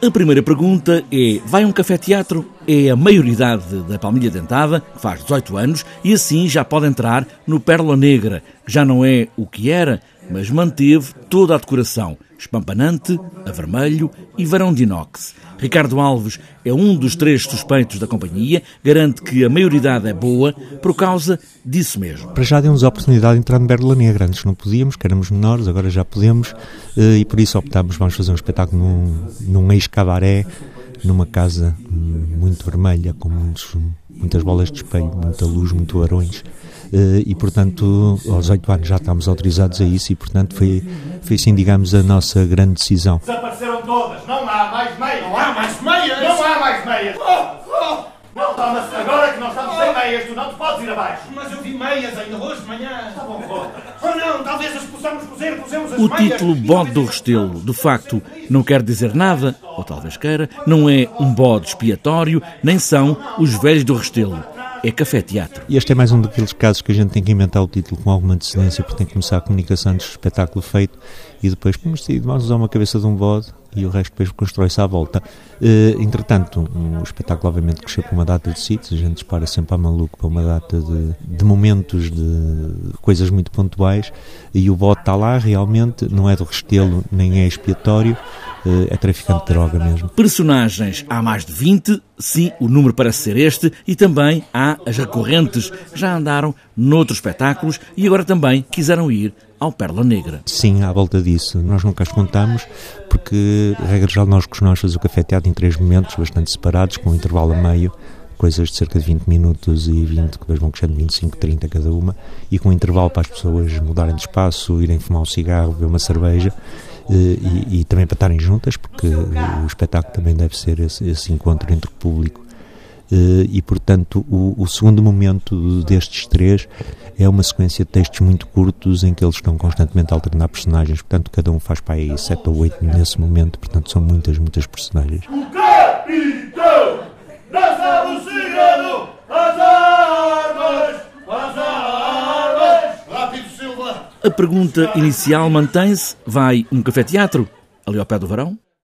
A primeira pergunta é: vai um café-teatro? É a maioridade da Palmilha Dentada, que faz 18 anos, e assim já pode entrar no Pérola Negra, que já não é o que era, mas manteve toda a decoração, espampanante, a vermelho e varão de inox. Ricardo Alves é um dos três suspeitos da companhia, garante que a maioridade é boa por causa disso mesmo. Para já demos a oportunidade de entrar no Pérola Negra, antes não podíamos, que éramos menores, agora já podemos, eh, e por isso optámos, vamos fazer um espetáculo num, num ex-cabaré, numa casa hum, muito vermelha, com muitos, muitas bolas de espelho, muita luz, muito arões. Eh, e, portanto, aos oito anos já estávamos autorizados a isso e, portanto, foi, foi assim, digamos, a nossa grande decisão. Desapareceram todas, não há mais meias. Não há mais meias? Não há mais meias. Oh, oh. Não, toma-se agora que nós estamos sem meias, tu não te podes ir abaixo. Mas eu vi meias ainda hoje de manhã. Está bom, volta. Oh não, talvez as possamos cozer, pusemos as O meias. título Bode do Restelo, de facto, não quer dizer nada, ou talvez queira, não é um bode expiatório, nem são os velhos do Restelo. É café-teatro. E este é mais um daqueles casos que a gente tem que inventar o título com alguma antecedência, porque tem que começar a comunicação antes do espetáculo feito e depois, vamos usar uma cabeça de um bode e o resto depois constrói-se à volta. Eh, entretanto, o espetáculo obviamente cresceu para uma data de sítios, a gente dispara sempre a maluco para uma data de, de momentos, de coisas muito pontuais e o bode está lá realmente, não é do restelo nem é expiatório, eh, é traficante de droga mesmo. Personagens há mais de 20, sim, o número parece ser este, e também há as recorrentes, que já andaram noutros espetáculos e agora também quiseram ir ao Pérola Negra. Sim, à volta disso. Nós nunca as contamos, porque, regra geral, nós costumamos fazer o café teatro em três momentos, bastante separados, com um intervalo a meio, coisas de cerca de 20 minutos e 20, que depois vão crescendo 25, 30 cada uma, e com um intervalo para as pessoas mudarem de espaço, irem fumar um cigarro, beber uma cerveja, eh, e, e também para estarem juntas, porque o espetáculo também deve ser esse, esse encontro entre o público e, portanto, o, o segundo momento destes três é uma sequência de textos muito curtos em que eles estão constantemente a alternar personagens, portanto, cada um faz para aí sete ou oito nesse momento, portanto, são muitas, muitas personagens. Capitão, dança o segredo, as armas, as armas. Rápido, Silva. A pergunta inicial mantém-se: vai um café-teatro ali ao pé do varão?